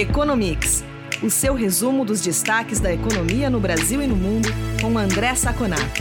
Economics, o seu resumo dos destaques da economia no Brasil e no mundo, com André Saconato.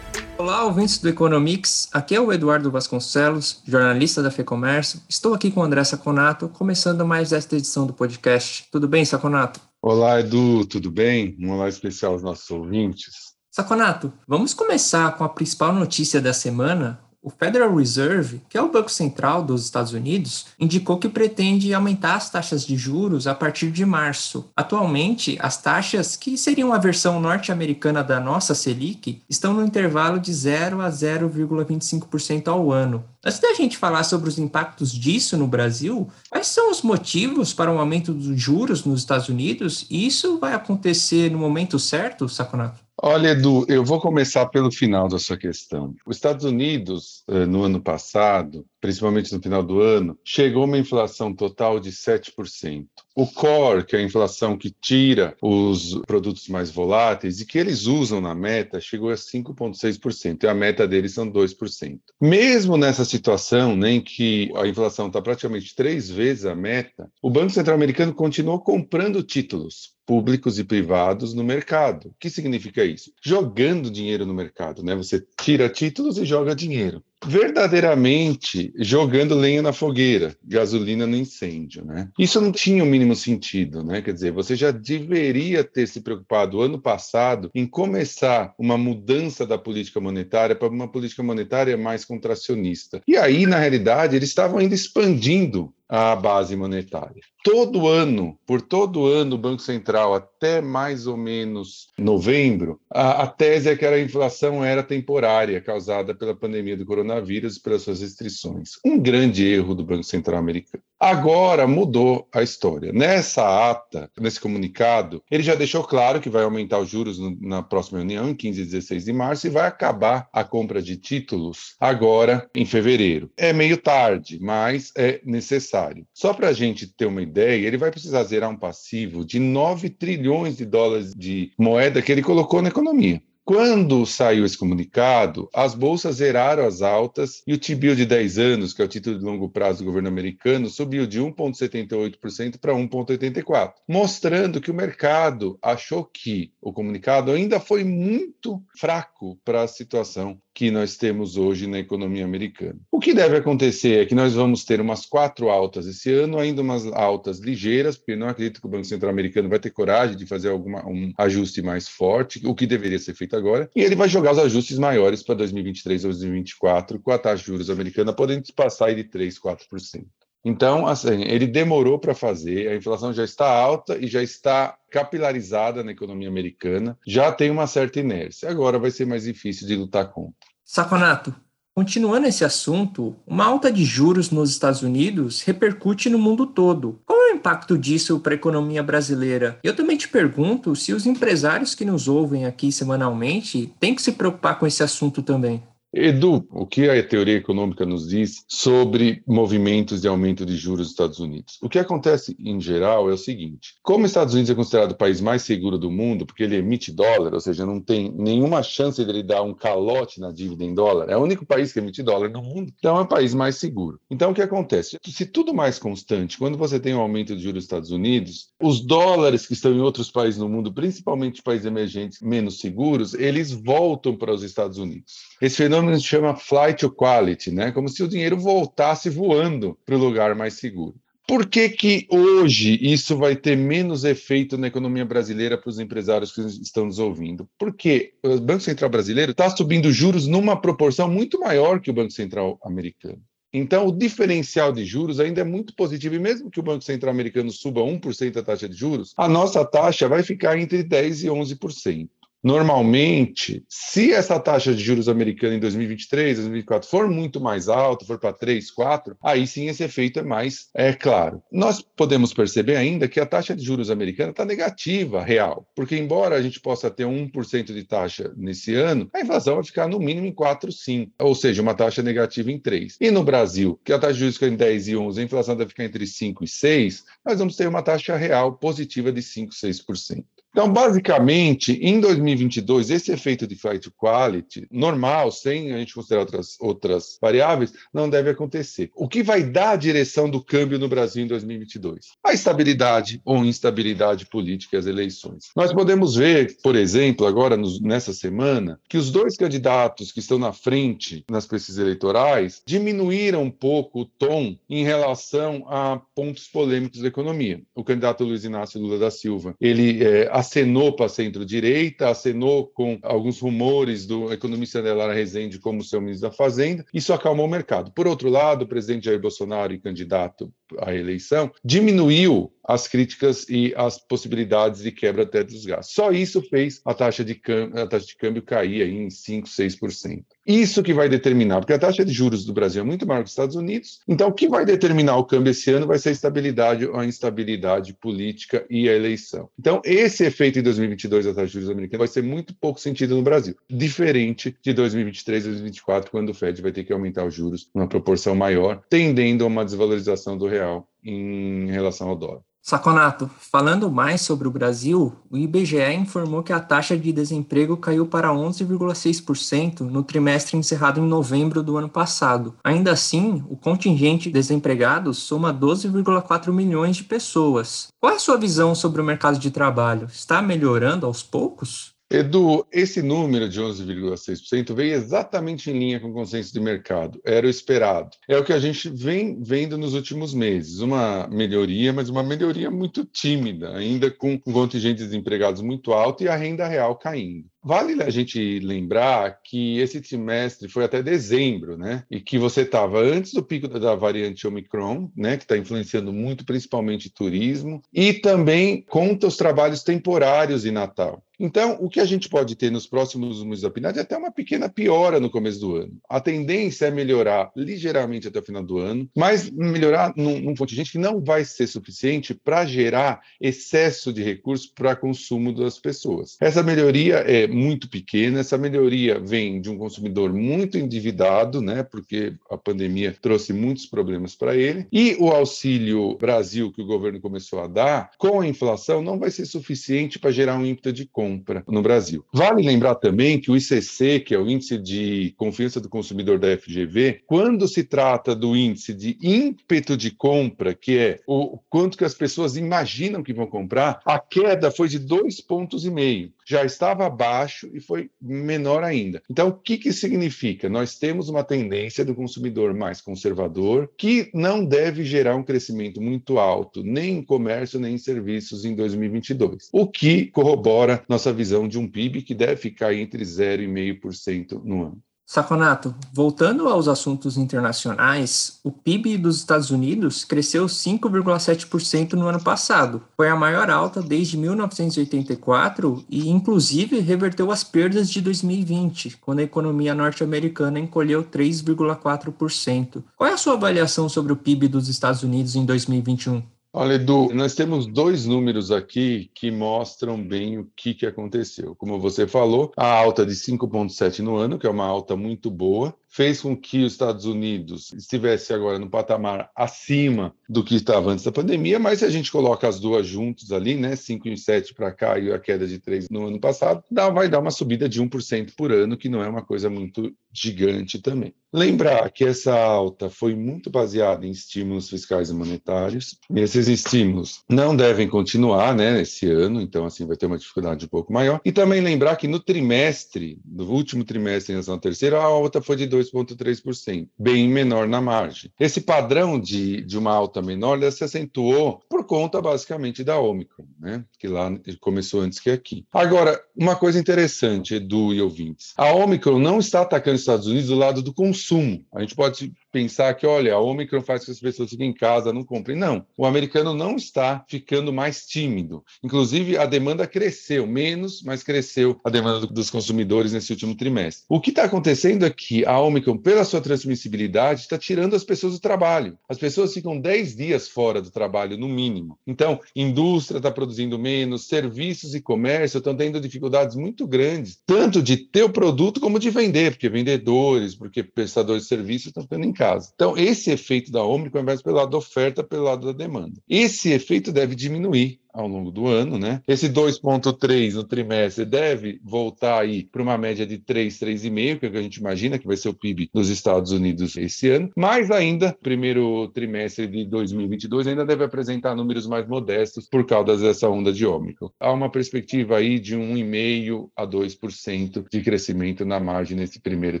Olá, ouvintes do Economics. Aqui é o Eduardo Vasconcelos, jornalista da FEComércio. Estou aqui com o André Saconato, começando mais esta edição do podcast. Tudo bem, Saconato? Olá, Edu, tudo bem? Um olá especial aos nossos ouvintes. Saconato, vamos começar com a principal notícia da semana, o Federal Reserve, que é o Banco Central dos Estados Unidos, indicou que pretende aumentar as taxas de juros a partir de março. Atualmente, as taxas, que seriam a versão norte-americana da nossa Selic, estão no intervalo de 0 a 0,25% ao ano. Antes da gente falar sobre os impactos disso no Brasil, quais são os motivos para o aumento dos juros nos Estados Unidos? E isso vai acontecer no momento certo, Saconato? Olha, Edu, eu vou começar pelo final da sua questão. Os Estados Unidos, eh, no ano passado, principalmente no final do ano, chegou a uma inflação total de 7%. O core, que é a inflação que tira os produtos mais voláteis e que eles usam na meta, chegou a 5,6%, e a meta deles são 2%. Mesmo nessa situação né, em que a inflação está praticamente três vezes a meta, o Banco Central Americano continuou comprando títulos públicos e privados no mercado. O que significa isso? Jogando dinheiro no mercado, né? Você tira títulos e joga dinheiro verdadeiramente jogando lenha na fogueira, gasolina no incêndio, né? Isso não tinha o mínimo sentido, né? Quer dizer, você já deveria ter se preocupado ano passado em começar uma mudança da política monetária para uma política monetária mais contracionista. E aí, na realidade, eles estavam ainda expandindo a base monetária. Todo ano, por todo ano, o Banco Central, até mais ou menos novembro, a, a tese é que a inflação era temporária, causada pela pandemia do coronavírus e pelas suas restrições. Um grande erro do Banco Central americano. Agora mudou a história. Nessa ata, nesse comunicado, ele já deixou claro que vai aumentar os juros na próxima reunião, em 15 e 16 de março, e vai acabar a compra de títulos agora em fevereiro. É meio tarde, mas é necessário. Só para a gente ter uma ideia, ele vai precisar zerar um passivo de 9 trilhões de dólares de moeda que ele colocou na economia. Quando saiu esse comunicado, as bolsas zeraram as altas e o T-bill de 10 anos, que é o título de longo prazo do governo americano, subiu de 1,78% para 1,84%, mostrando que o mercado achou que o comunicado ainda foi muito fraco para a situação que nós temos hoje na economia americana. O que deve acontecer é que nós vamos ter umas quatro altas esse ano, ainda umas altas ligeiras, porque não acredito que o Banco Central americano vai ter coragem de fazer alguma, um ajuste mais forte, o que deveria ser feito agora, e ele vai jogar os ajustes maiores para 2023 ou 2024, com a taxa de juros americana podendo passar de 3, 4%. Então, assim, ele demorou para fazer, a inflação já está alta e já está capilarizada na economia americana, já tem uma certa inércia. Agora vai ser mais difícil de lutar contra. Saconato, continuando esse assunto, uma alta de juros nos Estados Unidos repercute no mundo todo. Qual é o impacto disso para a economia brasileira? Eu também te pergunto se os empresários que nos ouvem aqui semanalmente têm que se preocupar com esse assunto também. Edu, o que a teoria econômica nos diz sobre movimentos de aumento de juros dos Estados Unidos? O que acontece em geral é o seguinte: como os Estados Unidos é considerado o país mais seguro do mundo, porque ele emite dólar, ou seja, não tem nenhuma chance dele dar um calote na dívida em dólar, é o único país que emite dólar no mundo, então é o país mais seguro. Então o que acontece? Se tudo mais constante, quando você tem um aumento de juros dos Estados Unidos, os dólares que estão em outros países no mundo, principalmente países emergentes menos seguros, eles voltam para os Estados Unidos. Esse fenômeno se chama flight to quality, né? Como se o dinheiro voltasse voando para o lugar mais seguro. Por que, que hoje isso vai ter menos efeito na economia brasileira para os empresários que estão nos ouvindo? Porque o Banco Central brasileiro está subindo juros numa proporção muito maior que o Banco Central americano. Então, o diferencial de juros ainda é muito positivo. E mesmo que o Banco Central americano suba 1% a taxa de juros, a nossa taxa vai ficar entre 10% e 11%. Normalmente, se essa taxa de juros americana em 2023, 2024 for muito mais alta, for para 3, 4, aí sim esse efeito é mais é claro. Nós podemos perceber ainda que a taxa de juros americana está negativa, real, porque embora a gente possa ter 1% de taxa nesse ano, a inflação vai ficar no mínimo em 4, 5, ou seja, uma taxa negativa em 3. E no Brasil, que a taxa de juros fica em 10 e 11, a inflação deve ficar entre 5 e 6, nós vamos ter uma taxa real positiva de 5, 6%. Então, basicamente, em 2022, esse efeito de flight quality, normal, sem a gente considerar outras, outras variáveis, não deve acontecer. O que vai dar a direção do câmbio no Brasil em 2022? A estabilidade ou instabilidade política e as eleições. Nós podemos ver, por exemplo, agora nessa semana, que os dois candidatos que estão na frente nas pesquisas eleitorais diminuíram um pouco o tom em relação a pontos polêmicos da economia. O candidato Luiz Inácio Lula da Silva, ele é, acenou para centro-direita, acenou com alguns rumores do economista Adelar Rezende como seu ministro da Fazenda, isso acalmou o mercado. Por outro lado, o presidente Jair Bolsonaro e candidato à eleição diminuiu as críticas e as possibilidades de quebra até dos gastos. Só isso fez a taxa de câmbio, a taxa de câmbio cair aí em 5, 6%. Isso que vai determinar, porque a taxa de juros do Brasil é muito maior que os Estados Unidos, então o que vai determinar o câmbio esse ano vai ser a estabilidade ou a instabilidade política e a eleição. Então, esse efeito em 2022 da taxa de juros americana vai ser muito pouco sentido no Brasil, diferente de 2023 e 2024, quando o Fed vai ter que aumentar os juros numa proporção maior, tendendo a uma desvalorização do real em relação ao dólar. Saconato, falando mais sobre o Brasil, o IBGE informou que a taxa de desemprego caiu para 11,6% no trimestre encerrado em novembro do ano passado. Ainda assim, o contingente de desempregados soma 12,4 milhões de pessoas. Qual é a sua visão sobre o mercado de trabalho? Está melhorando aos poucos? Edu, esse número de 11,6% veio exatamente em linha com o consenso de mercado, era o esperado. É o que a gente vem vendo nos últimos meses, uma melhoria, mas uma melhoria muito tímida, ainda com um contingente de desempregados muito alto e a renda real caindo. Vale a gente lembrar que esse trimestre foi até dezembro, né? E que você estava antes do pico da variante Omicron, né? Que está influenciando muito, principalmente turismo, e também conta os trabalhos temporários de Natal. Então, o que a gente pode ter nos próximos meses da PNAD é até uma pequena piora no começo do ano. A tendência é melhorar ligeiramente até o final do ano, mas melhorar num, num contingente que não vai ser suficiente para gerar excesso de recursos para consumo das pessoas. Essa melhoria é muito pequena. Essa melhoria vem de um consumidor muito endividado, né, porque a pandemia trouxe muitos problemas para ele, e o auxílio Brasil que o governo começou a dar, com a inflação, não vai ser suficiente para gerar um ímpeto de compra no Brasil. Vale lembrar também que o ICC, que é o índice de confiança do consumidor da FGV, quando se trata do índice de ímpeto de compra, que é o quanto que as pessoas imaginam que vão comprar, a queda foi de dois pontos e meio já estava abaixo e foi menor ainda. Então, o que, que significa? Nós temos uma tendência do consumidor mais conservador que não deve gerar um crescimento muito alto, nem em comércio, nem em serviços em 2022, o que corrobora nossa visão de um PIB que deve ficar entre 0,5% no ano. Saconato, voltando aos assuntos internacionais, o PIB dos Estados Unidos cresceu 5,7% no ano passado. Foi a maior alta desde 1984 e, inclusive, reverteu as perdas de 2020, quando a economia norte-americana encolheu 3,4%. Qual é a sua avaliação sobre o PIB dos Estados Unidos em 2021? Olha, Edu, nós temos dois números aqui que mostram bem o que, que aconteceu. Como você falou, a alta de 5,7 no ano, que é uma alta muito boa, fez com que os Estados Unidos estivesse agora no patamar acima do que estava antes da pandemia, mas se a gente coloca as duas juntas ali, né, 5,7 para cá e a queda de 3 no ano passado, dá, vai dar uma subida de 1% por ano, que não é uma coisa muito gigante também. Lembrar que essa alta foi muito baseada em estímulos fiscais e monetários. Esses estímulos não devem continuar, né, esse ano, então assim vai ter uma dificuldade um pouco maior. E também lembrar que no trimestre, no último trimestre em relação ao terceiro, a alta foi de 2 2,3%, bem menor na margem. Esse padrão de, de uma alta menor se acentuou por conta, basicamente, da Omicron, né? que lá começou antes que aqui. Agora, uma coisa interessante, Edu e ouvintes, a Omicron não está atacando os Estados Unidos do lado do consumo. A gente pode pensar que, olha, a Omicron faz com que as pessoas fiquem em casa, não comprem. Não, o americano não está ficando mais tímido. Inclusive, a demanda cresceu, menos, mas cresceu a demanda dos consumidores nesse último trimestre. O que está acontecendo é que a Omicron, pela sua transmissibilidade, está tirando as pessoas do trabalho. As pessoas ficam 10 dias fora do trabalho, no mínimo. Então, indústria está produzindo menos, serviços e comércio estão tendo dificuldades muito grandes, tanto de ter o produto como de vender, porque vendedores, porque prestadores de serviços estão ficando em casa casa. Então, esse efeito da é mais pelo lado da oferta, pelo lado da demanda. Esse efeito deve diminuir ao longo do ano, né? Esse 2,3 no trimestre deve voltar aí para uma média de 3, 3,5, que é o que a gente imagina que vai ser o PIB dos Estados Unidos esse ano, mas ainda, primeiro trimestre de 2022, ainda deve apresentar números mais modestos por causa dessa onda de Ômicron. Há uma perspectiva aí de 1,5% a 2% de crescimento na margem nesse primeiro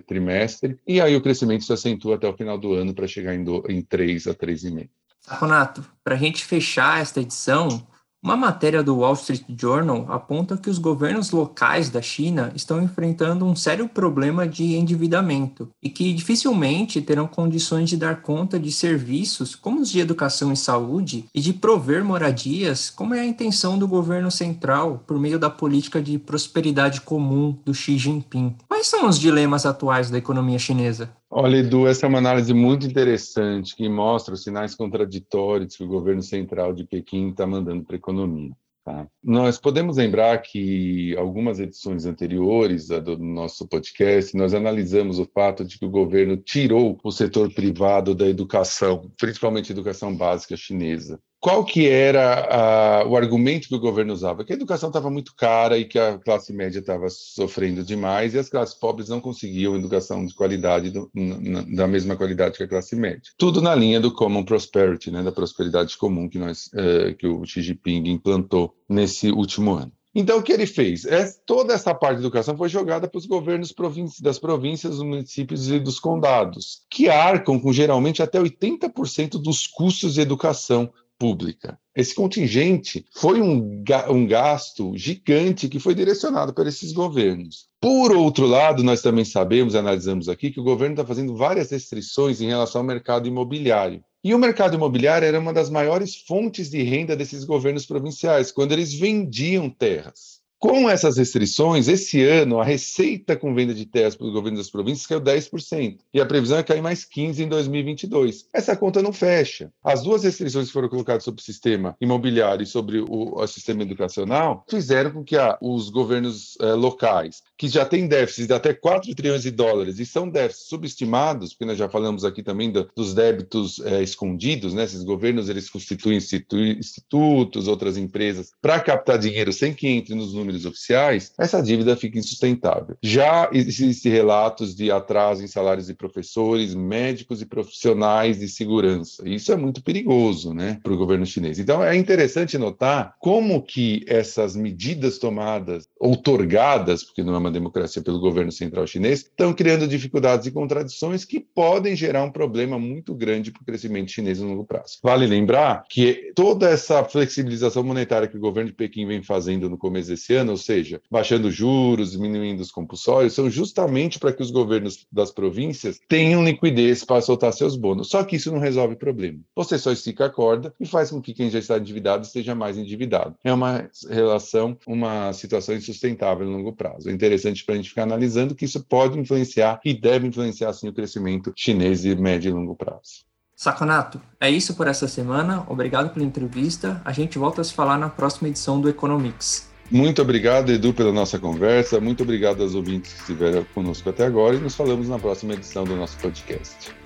trimestre, e aí o crescimento se acentua até o final do ano para chegar em, do, em 3 a 3,5%. Saconato, para a gente fechar esta edição, uma matéria do Wall Street Journal aponta que os governos locais da China estão enfrentando um sério problema de endividamento e que dificilmente terão condições de dar conta de serviços como os de educação e saúde e de prover moradias, como é a intenção do governo central por meio da política de prosperidade comum do Xi Jinping. Quais são os dilemas atuais da economia chinesa? Olha, Edu, essa é uma análise muito interessante que mostra os sinais contraditórios que o governo central de Pequim está mandando para a economia. Tá? Nós podemos lembrar que algumas edições anteriores do nosso podcast, nós analisamos o fato de que o governo tirou o setor privado da educação, principalmente educação básica chinesa qual que era a, o argumento que o governo usava? Que a educação estava muito cara e que a classe média estava sofrendo demais e as classes pobres não conseguiam educação de qualidade, do, na, da mesma qualidade que a classe média. Tudo na linha do Common Prosperity, né, da prosperidade comum que, nós, uh, que o Xi Jinping implantou nesse último ano. Então, o que ele fez? É, toda essa parte de educação foi jogada para os governos das províncias, dos municípios e dos condados, que arcam com geralmente até 80% dos custos de educação pública. Esse contingente foi um, um gasto gigante que foi direcionado para esses governos. Por outro lado, nós também sabemos, analisamos aqui, que o governo está fazendo várias restrições em relação ao mercado imobiliário. E o mercado imobiliário era uma das maiores fontes de renda desses governos provinciais, quando eles vendiam terras. Com essas restrições, esse ano a receita com venda de terras para os governos das províncias caiu 10%, e a previsão é cair mais 15% em 2022. Essa conta não fecha. As duas restrições que foram colocadas sobre o sistema imobiliário e sobre o, o sistema educacional fizeram com que a, os governos eh, locais, que já têm déficits de até 4 trilhões de dólares e são déficits subestimados, porque nós já falamos aqui também do, dos débitos eh, escondidos, né? esses governos eles constituem institu institutos, outras empresas, para captar dinheiro sem que entre nos números números oficiais, essa dívida fica insustentável. Já existem relatos de atraso em salários de professores, médicos e profissionais de segurança. Isso é muito perigoso, né, para o governo chinês. Então é interessante notar como que essas medidas tomadas, outorgadas, porque não é uma democracia pelo governo central chinês, estão criando dificuldades e contradições que podem gerar um problema muito grande para o crescimento chinês no longo prazo. Vale lembrar que toda essa flexibilização monetária que o governo de Pequim vem fazendo no começo desse ano ou seja, baixando juros, diminuindo os compulsórios, são justamente para que os governos das províncias tenham liquidez para soltar seus bônus. Só que isso não resolve o problema. Você só estica a corda e faz com que quem já está endividado esteja mais endividado. É uma relação, uma situação insustentável no longo prazo. É interessante para a gente ficar analisando que isso pode influenciar e deve influenciar, sim, o crescimento chinês de médio e longo prazo. Saconato, é isso por essa semana. Obrigado pela entrevista. A gente volta a se falar na próxima edição do Economics. Muito obrigado, Edu, pela nossa conversa. Muito obrigado aos ouvintes que estiveram conosco até agora e nos falamos na próxima edição do nosso podcast.